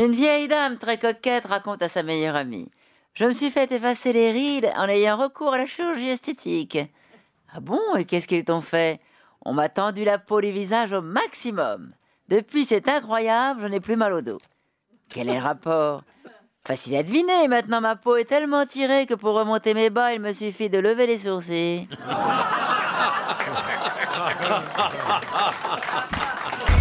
Une vieille dame très coquette raconte à sa meilleure amie. Je me suis fait effacer les rides en ayant recours à la chirurgie esthétique. Ah bon Et qu'est-ce qu'ils t'ont fait? On m'a tendu la peau du visage au maximum. Depuis, c'est incroyable, je n'ai plus mal au dos. Quel est le rapport? Facile à deviner, maintenant ma peau est tellement tirée que pour remonter mes bas, il me suffit de lever les sourcils.